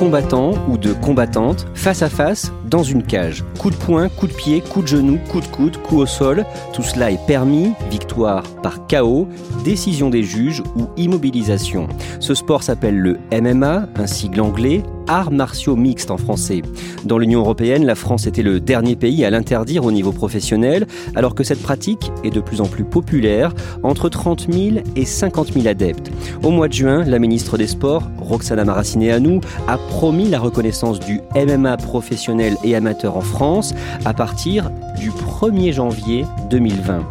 Combattants ou deux combattantes face à face dans une cage. Coup de poing, coup de pied, coup de genou, coup de coude, coup au sol. Tout cela est permis, victoire par KO, décision des juges ou immobilisation. Ce sport s'appelle le MMA, un sigle anglais, arts martiaux mixtes en français. Dans l'Union européenne, la France était le dernier pays à l'interdire au niveau professionnel, alors que cette pratique est de plus en plus populaire, entre 30 000 et 50 000 adeptes. Au mois de juin, la ministre des Sports, Roxana Maracineanu, a promis la reconnaissance du MMA professionnel et amateur en France à partir du 1er janvier 2020.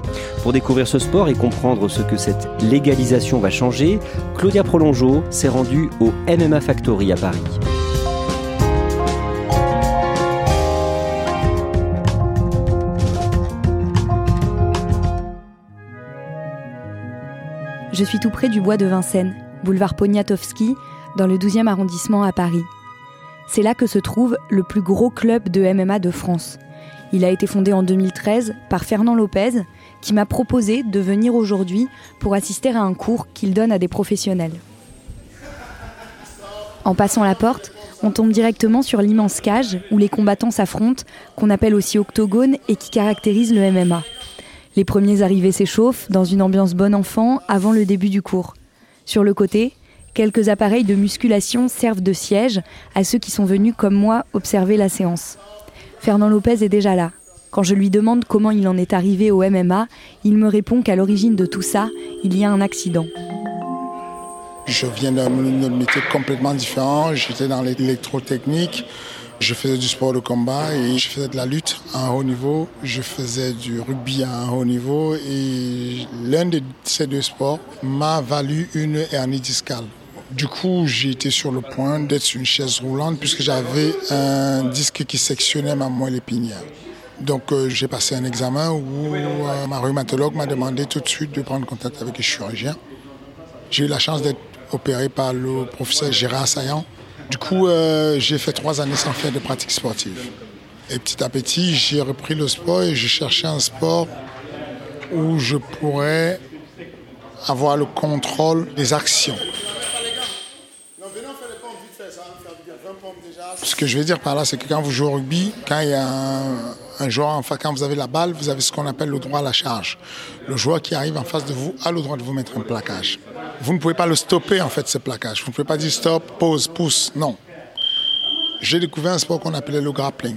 Pour découvrir ce sport et comprendre ce que cette légalisation va changer, Claudia Prolongeau s'est rendue au MMA Factory à Paris. Je suis tout près du bois de Vincennes, boulevard Poniatowski, dans le 12e arrondissement à Paris. C'est là que se trouve le plus gros club de MMA de France. Il a été fondé en 2013 par Fernand Lopez, qui m'a proposé de venir aujourd'hui pour assister à un cours qu'il donne à des professionnels. En passant la porte, on tombe directement sur l'immense cage où les combattants s'affrontent, qu'on appelle aussi octogone et qui caractérise le MMA. Les premiers arrivés s'échauffent dans une ambiance bon enfant avant le début du cours. Sur le côté, quelques appareils de musculation servent de siège à ceux qui sont venus comme moi observer la séance. Fernand Lopez est déjà là. Quand je lui demande comment il en est arrivé au MMA, il me répond qu'à l'origine de tout ça, il y a un accident. Je viens d'un métier complètement différent. J'étais dans l'électrotechnique. Je faisais du sport de combat et je faisais de la lutte à un haut niveau. Je faisais du rugby à un haut niveau et l'un de ces deux sports m'a valu une hernie discale. Du coup, j'ai été sur le point d'être sur une chaise roulante puisque j'avais un disque qui sectionnait ma moelle épinière. Donc euh, j'ai passé un examen où euh, ma rhumatologue m'a demandé tout de suite de prendre contact avec le chirurgien. J'ai eu la chance d'être opéré par le professeur Gérard Saillant. Du coup, euh, j'ai fait trois années sans faire de pratique sportive. Et petit à petit, j'ai repris le sport et j'ai cherché un sport où je pourrais avoir le contrôle des actions. Ce que je veux dire par là, c'est que quand vous jouez au rugby, quand il y a un, quand vous avez la balle, vous avez ce qu'on appelle le droit à la charge. Le joueur qui arrive en face de vous a le droit de vous mettre un plaquage. Vous ne pouvez pas le stopper en fait ce plaquage. Vous ne pouvez pas dire stop, pause, pousse. Non. J'ai découvert un sport qu'on appelait le grappling.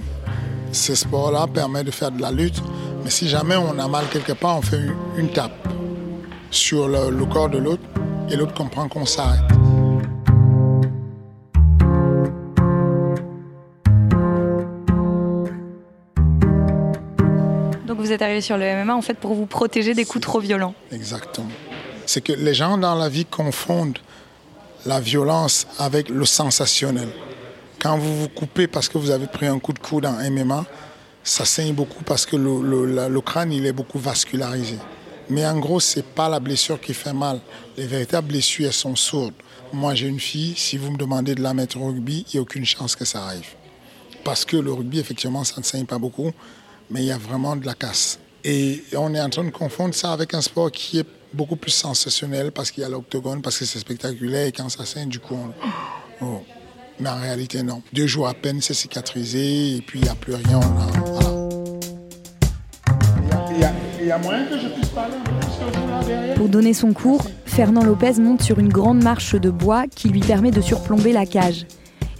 Ce sport-là permet de faire de la lutte, mais si jamais on a mal quelque part, on fait une, tape sur le corps de l'autre et l'autre comprend qu'on s'arrête. Vous êtes arrivé sur le MMA en fait pour vous protéger des coups trop violents. Exactement. C'est que les gens dans la vie confondent la violence avec le sensationnel. Quand vous vous coupez parce que vous avez pris un coup de coude en MMA, ça saigne beaucoup parce que le, le- la- le crâne il est beaucoup vascularisé. Mais en gros, c'est pas la blessure qui fait mal. Les véritables blessures, elles sont sourdes. Moi, j'ai une fille, si vous me demandez de la mettre au rugby, il n'y a aucune chance que ça arrive. Parce que le rugby, effectivement, ça ne saigne pas beaucoup, mais il y a vraiment de la casse. Et on est en train de confondre ça avec un sport qui est beaucoup plus sensationnel parce qu'il y a l'octogone, parce que c'est spectaculaire et quand ça saigne, du coup, on... oh. mais en réalité, non. Deux jours à peine, c'est cicatrisé et puis il n'y a plus rien. Voilà. Il y, a, moyen que je puisse parler un peu plus derrière? Pour donner son cours, Fernand Lopez monte sur une grande marche de bois qui lui permet de surplomber la cage.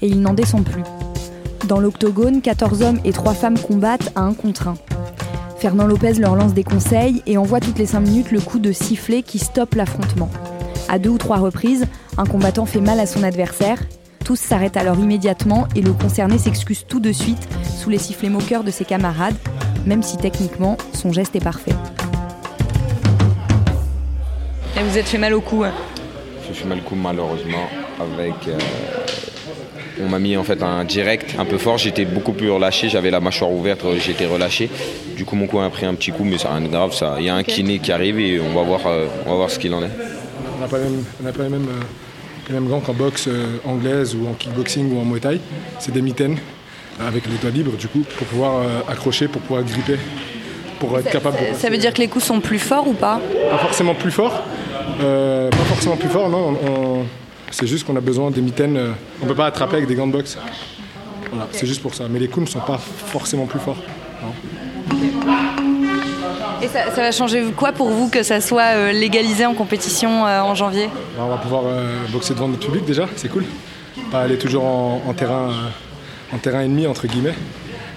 Et il n'en descend plus. Dans l'octogone, 14 hommes et 3 femmes combattent à un contre un. Fernand Lopez leur lance des conseils et envoie toutes les 5 minutes le coup de sifflet qui stoppe l'affrontement. À deux ou trois reprises, un combattant fait mal à son adversaire. Tous s'arrêtent alors immédiatement et le concerné s'excuse tout de suite sous les sifflets moqueurs de ses camarades, même si techniquement son geste est parfait. Et vous êtes fait mal au cou hein? Je fait mal au cou malheureusement avec... Euh, on m'a mis en fait un direct un peu fort, j'étais beaucoup plus relâché, j'avais la mâchoire ouverte, j'étais relâché. Du coup mon cou a pris un petit coup mais c'est rien de grave ça. Il y a un kiné qui arrive et on va voir, euh, on va voir ce qu'il en est. On n'a pas, les mêmes, les mêmes gants qu'en boxe euh, anglaise ou en kickboxing ou en muay thai. C'est des mitaines avec les doigts libres du coup pour pouvoir accrocher, pour pouvoir gripper pour être capable de... Ça veut dire que les coups sont plus forts ou pas? Pas forcément plus forts. Euh, pas forcément plus forts, non. C'est juste qu'on a besoin des mitaines. Euh, on ne peut pas attraper avec des gants de boxe. Voilà, c'est juste pour ça. Mais les coups ne sont pas forcément plus forts. Et ça, va changer quoi pour vous que ça soit euh, légalisé en compétition en janvier? On va pouvoir boxer devant notre public déjà, c'est cool. Pas aller toujours en, terrain, en terrain ennemi, entre guillemets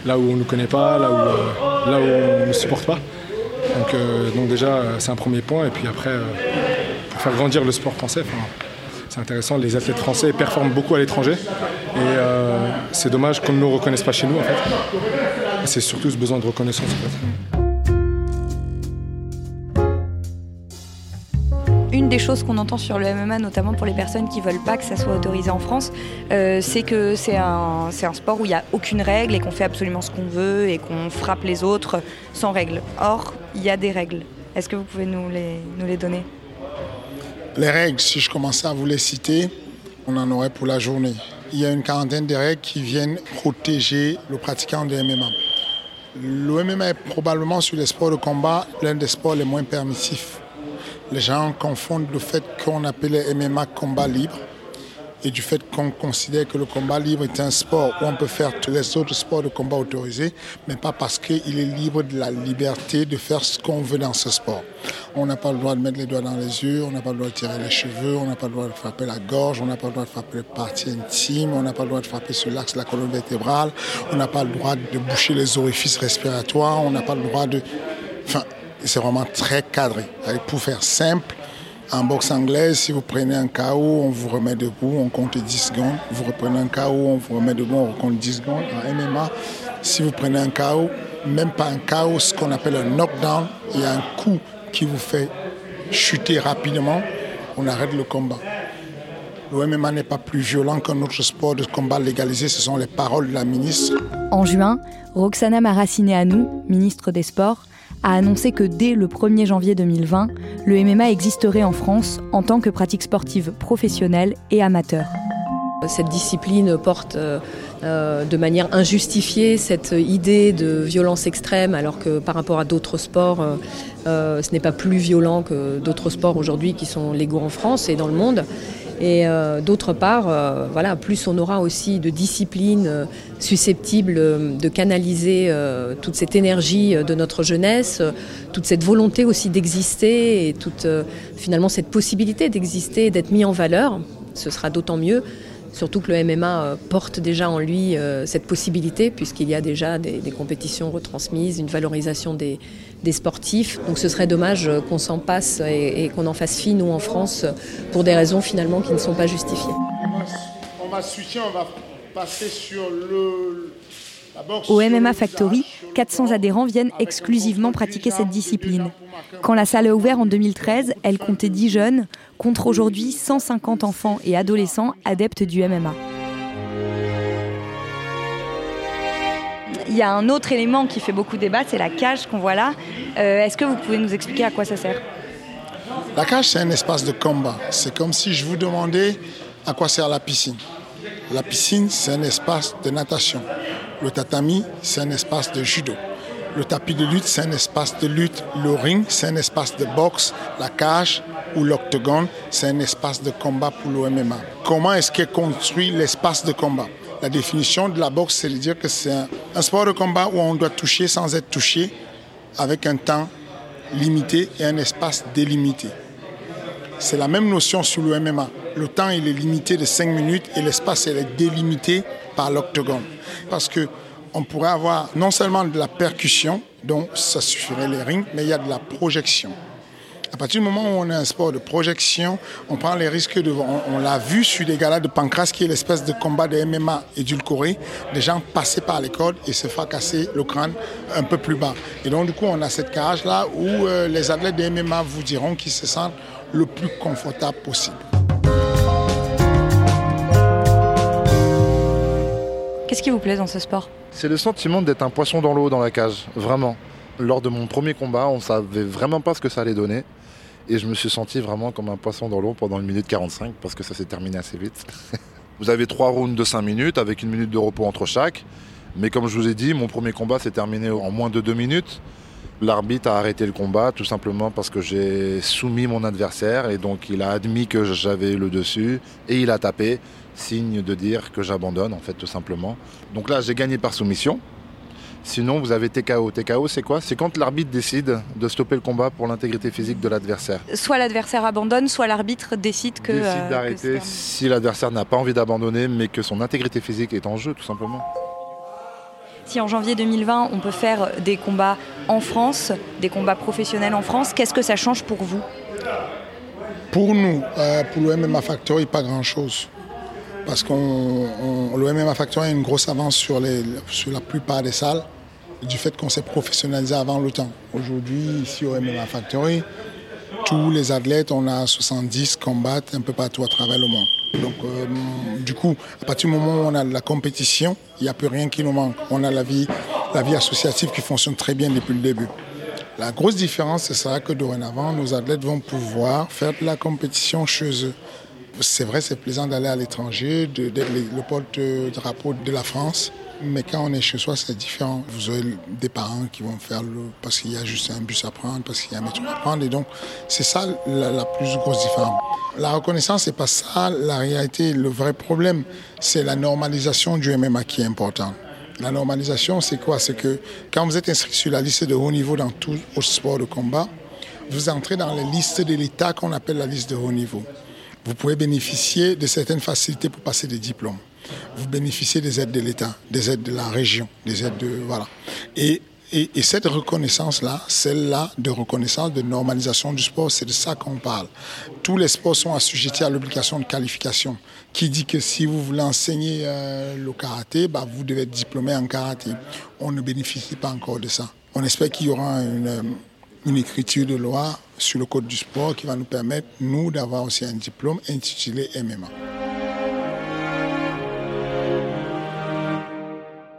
là où on ne nous connaît pas, là où, euh, là où on ne nous supporte pas. Donc, euh, donc déjà, euh, c'est un premier point. Et puis après, pour faire grandir le sport français, c'est intéressant, les athlètes français performent beaucoup à l'étranger. Et c'est dommage qu'on ne nous reconnaisse pas chez nous, en fait. C'est surtout ce besoin de reconnaissance, en fait. une des choses qu'on entend sur le MMA, notamment pour les personnes qui veulent pas que ça soit autorisé en France, euh, c'est que c'est un, un, sport où il n'y a aucune règle et qu'on fait absolument ce qu'on veut et qu'on frappe les autres sans règle. Or, il y a des règles. Est-ce que vous pouvez nous les, nous les donner? Les règles, si je commençais à vous les citer, on en aurait pour la journée. Il y a une quarantaine de règles qui viennent protéger le pratiquant de MMA. Le MMA est probablement sur les sports de combat l'un des sports les moins permissifs les gens confondent le fait qu'on appelle MMA combat libre et du fait qu'on considère que le combat libre est un sport où on peut faire tous les autres sports de combat autorisés, mais pas parce qu'il est libre de la liberté de faire ce qu'on veut dans ce sport. On n'a pas le droit de mettre les doigts dans les yeux, on n'a pas le droit de tirer les cheveux, on n'a pas le droit de frapper la gorge, on n'a pas le droit de frapper les parties intimes, on n'a pas le droit de frapper sur l'axe de la colonne vertébrale, on n'a pas le droit de boucher les orifices respiratoires, on n'a pas le droit de... Enfin, c'est vraiment très cadré. Pour faire simple, en boxe anglaise, si vous prenez un KO, on vous remet debout, on compte 10 secondes. Vous reprenez un KO, on vous remet debout, on compte 10 secondes. En MMA, si vous prenez un KO, même pas un KO, ce qu'on appelle un knockdown, il y a un coup qui vous fait chuter rapidement, on arrête le combat. Le MMA n'est pas plus violent qu'un autre sport de combat légalisé, ce sont les paroles de la ministre. En juin, Roxana Maracineanu, ministre des Sports, a annoncé que dès le 1er janvier 2020, le MMA existerait en France en tant que pratique sportive professionnelle et amateur. Cette discipline porte euh, euh, de manière injustifiée cette idée de violence extrême, alors que par rapport à d'autres sports, euh, ce n'est pas plus violent que d'autres sports aujourd'hui qui sont légaux en France et dans le monde. Et euh, d'autre part, euh, voilà, plus on aura aussi de disciplines euh, susceptibles de canaliser toute cette énergie de notre jeunesse, toute cette volonté aussi d'exister et toute finalement cette possibilité d'exister, d'être mis en valeur, ce sera d'autant mieux. Surtout que le MMA porte déjà en lui cette possibilité, puisqu'il y a déjà des, compétitions retransmises, une valorisation des, sportifs. Donc ce serait dommage qu'on s'en passe et, qu'on en fasse fi, nous, en France, pour des raisons finalement qui ne sont pas justifiées. Au MMA Factory, 400 adhérents viennent exclusivement pratiquer cette discipline. Quand la salle a ouvert en 2013, elle comptait 10 jeunes, contre aujourd'hui 150 enfants et adolescents adeptes du MMA. il y a un autre élément qui fait beaucoup débat, c'est la cage qu'on voit là. Euh, est-ce que vous pouvez nous expliquer à quoi ça sert? La cage, c'est un espace de combat. C'est comme si je vous demandais à quoi sert la piscine. La piscine, c'est un espace de natation. Le tatami, c'est un espace de judo. Le tapis de lutte, c'est un espace de lutte. Le ring, c'est un espace de boxe. La cage ou l'octogone, c'est un espace de combat pour le MMA. Comment est-ce qu'est construit l'espace de combat? La définition de la boxe, c'est de dire que c'est un, sport de combat où on doit toucher sans être touché, avec un temps limité et un espace délimité. C'est la même notion sur le MMA. Le temps est limité de 5 minutes et l'espace est délimité par l'octogone. Parce que on pourrait avoir non seulement de la percussion, dont ça suffirait les rings, mais il y a de la projection. À partir du moment où on a un sport de projection, on prend les risques de. On, l'a vu sur des galas de pancras, qui est l'espèce de combat de MMA édulcoré. Des gens passaient par les codes et se casser le crâne un peu plus bas. Et donc, du coup, on a cette cage-là où euh, les athlètes de MMA vous diront qu'ils se sentent le plus confortable possible. Qu'est-ce qui vous plaît dans ce sport C'est le sentiment d'être un poisson dans l'eau dans la cage, vraiment. Lors de mon premier combat, on savait vraiment pas ce que ça allait donner. Et je me suis senti vraiment comme un poisson dans l'eau pendant une minute 45 parce que ça s'est terminé assez vite. vous avez trois rounds de 5 minutes avec une minute de repos entre chaque. Mais comme je vous ai dit, mon premier combat s'est terminé en moins de 2 minutes. L'arbitre a arrêté le combat tout simplement parce que j'ai soumis mon adversaire et donc il a admis que j'avais le dessus et il a tapé, signe de dire que j'abandonne en fait tout simplement. Donc là j'ai gagné par soumission. Sinon, vous avez TKO. TKO, c'est quoi? C'est quand l'arbitre décide de stopper le combat pour l'intégrité physique de l'adversaire. Soit l'adversaire abandonne, soit l'arbitre décide que. Décide euh, d'arrêter si l'adversaire n'a pas envie d'abandonner, mais que son intégrité physique est en jeu, tout simplement. Si en janvier 2020, on peut faire des combats en France, des combats professionnels en France, qu'est-ce que ça change pour vous? Pour nous, euh, pour le MMA Factory, pas grand-chose parce que le MMA Factory a une grosse avance sur, la plupart des salles du fait qu'on s'est professionnalisé avant le temps. Aujourd'hui, ici au MMA Factory, tous les athlètes, on a 70 combattent un peu partout à travers le monde. Donc, euh, du coup, à partir du moment où on a la compétition, il n'y a plus rien qui nous manque. On a la vie, la vie associative qui fonctionne très bien depuis le début. La grosse différence, ce sera que dorénavant, nos athlètes vont pouvoir faire de la compétition chez eux. C'est vrai, c'est plaisant d'aller à l'étranger, d'être le porte-drapeau de la France. Mais quand on est chez soi, c'est différent. Vous aurez des parents qui vont faire le. parce qu'il y a juste un bus à prendre, parce qu'il y a un métro à prendre. Et donc, c'est ça la, plus grosse différence. La reconnaissance, c'est pas ça la réalité. Le vrai problème, c'est la normalisation du MMA qui est importante. La normalisation, c'est quoi? C'est que quand vous êtes inscrit sur la liste de haut niveau dans tout sport de combat, vous entrez dans la liste de l'État qu'on appelle la liste de haut niveau vous pouvez bénéficier de certaines facilités pour passer des diplômes. Vous bénéficiez des aides de l'État, des aides de la région, des aides de... Voilà. Et, et, cette reconnaissance-là, celle-là de reconnaissance, de normalisation du sport, c'est de ça qu'on parle. Tous les sports sont assujettis à l'obligation de qualification, qui dit que si vous voulez enseigner euh, le karaté, bah, vous devez être diplômé en karaté. On ne bénéficie pas encore de ça. On espère qu'il y aura une une écriture de loi sur le code du sport qui va nous permettre, nous, d'avoir aussi un diplôme intitulé MMA.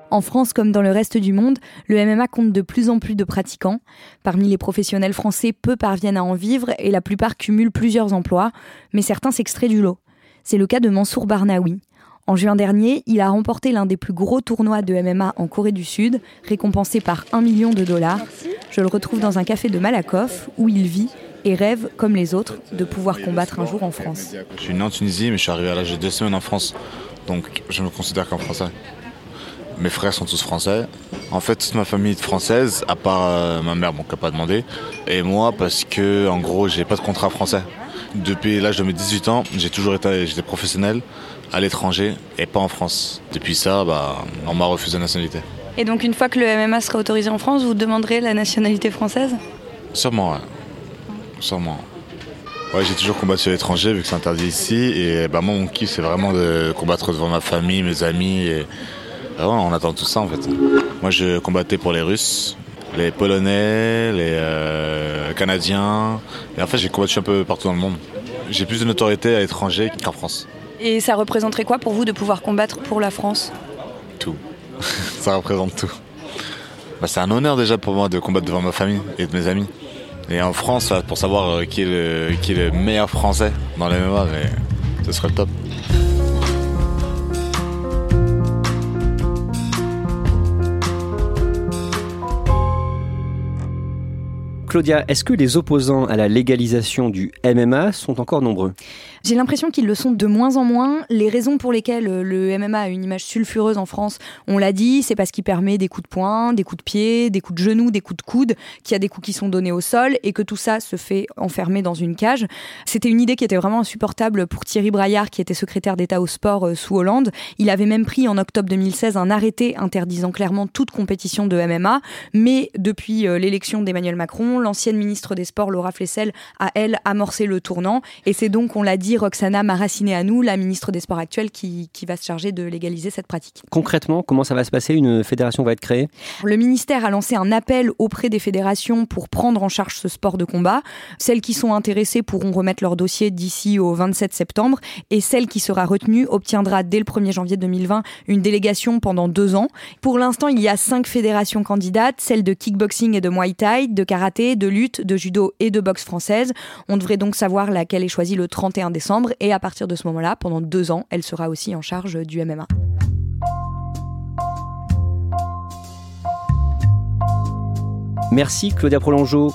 En France comme dans le reste du monde, le MMA compte de plus en plus de pratiquants. Parmi les professionnels français, peu parviennent à en vivre et la plupart cumulent plusieurs emplois, mais certains s'extraient du lot. C'est le cas de Mansour Barnaoui. En juin dernier, il a remporté l'un des plus gros tournois de MMA en Corée du Sud, récompensé par un million de dollars. Je le retrouve dans un café de Malakoff, où il vit et rêve, comme les autres, de pouvoir combattre un jour en France. Je suis né en Tunisie, mais je suis arrivé à l'âge de deux semaines en France. Donc je me considère comme français. Mes frères sont tous français. En fait, toute ma famille est française, à part euh, ma mère, bon, qui n'a pas demandé. Et moi, parce que, en gros, j'ai pas de contrat français. Depuis l'âge de mes 18 ans, j'ai toujours été j'étais professionnel à l'étranger et pas en France. Depuis ça, bah, on m'a refusé la nationalité. Et donc une fois que le MMA sera autorisé en France, vous demanderez la nationalité française? Sûrement, ouais. Sûrement. Ouais, j'ai toujours combattu à l'étranger vu que c'est interdit ici. Et bah, moi, mon kiff, c'est vraiment de combattre devant ma famille, mes amis. Et... Bah, on attend tout ça en fait. Moi, je combattais pour les Russes, les Polonais, les euh, Canadiens. Et en fait, j'ai combattu un peu partout dans le monde. J'ai plus de notoriété à l'étranger qu'en France. Et ça représenterait quoi pour vous de pouvoir combattre pour la France? Tout. ça représente tout. Bah, c'est un honneur déjà pour moi de combattre devant ma famille et de mes amis. Et en France, pour savoir euh, qui est le, meilleur français dans les MMA, ce serait le top. Claudia, est-ce que les opposants à la légalisation du MMA sont encore nombreux? J'ai l'impression qu'ils le sont de moins en moins. Les raisons pour lesquelles euh, le MMA a une image sulfureuse en France, on l'a dit, c'est parce qu'il permet des coups de poing, des coups de pied, des coups de genoux, des coups de coude, qu'il y a des coups qui sont donnés au sol et que tout ça se fait enfermer dans une cage. C'était une idée qui était vraiment insupportable pour Thierry Braillard, qui était secrétaire d'État au sport euh, sous Hollande. Il avait même pris en octobre 2016 un arrêté interdisant clairement toute compétition de MMA. Mais depuis euh, l'élection d'Emmanuel Macron, l'ancienne ministre des Sports Laura Flessel a, elle, amorcé le tournant. Et c'est donc, on l'a dit, Roxana Maracineanu, la ministre des Sports actuelle, qui, qui va se charger de légaliser cette pratique. Concrètement, comment ça va se passer? Une fédération va être créée? Le ministère a lancé un appel auprès des fédérations pour prendre en charge ce sport de combat. Celles qui sont intéressées pourront remettre leur dossier d'ici au 27 septembre et celle qui sera retenue obtiendra dès le 1er janvier 2020 une délégation pendant deux ans. Pour l'instant, il y a cinq fédérations candidates, celles de kickboxing et de muay thai, de karaté, de lutte, de judo et de boxe française. On devrait donc savoir laquelle est choisie le 31 décembre et à partir de ce moment-là, pendant deux ans, elle sera aussi en charge du MMA. Merci Claudia Prolongeau.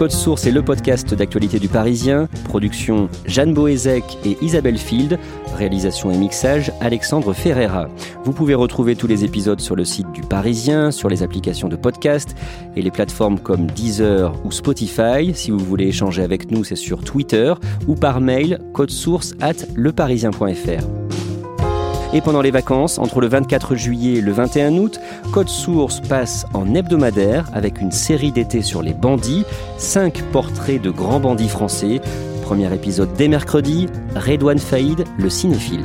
Code Source est le podcast d'actualité du Parisien. Production Jeanne Boézek et Isabelle Field. Réalisation et mixage Alexandre Ferreira. Vous pouvez retrouver tous les épisodes sur le site du Parisien, sur les applications de podcast et les plateformes comme Deezer ou Spotify. Si vous voulez échanger avec nous, c'est sur Twitter ou par mail source at leparisien.fr. Et pendant les vacances, entre le 24 juillet et le 21 août, Code Source passe en hebdomadaire avec une série d'été sur les bandits, 5 portraits de grands bandits français. Premier épisode dès mercredi, Redouane Faïd, le cinéphile.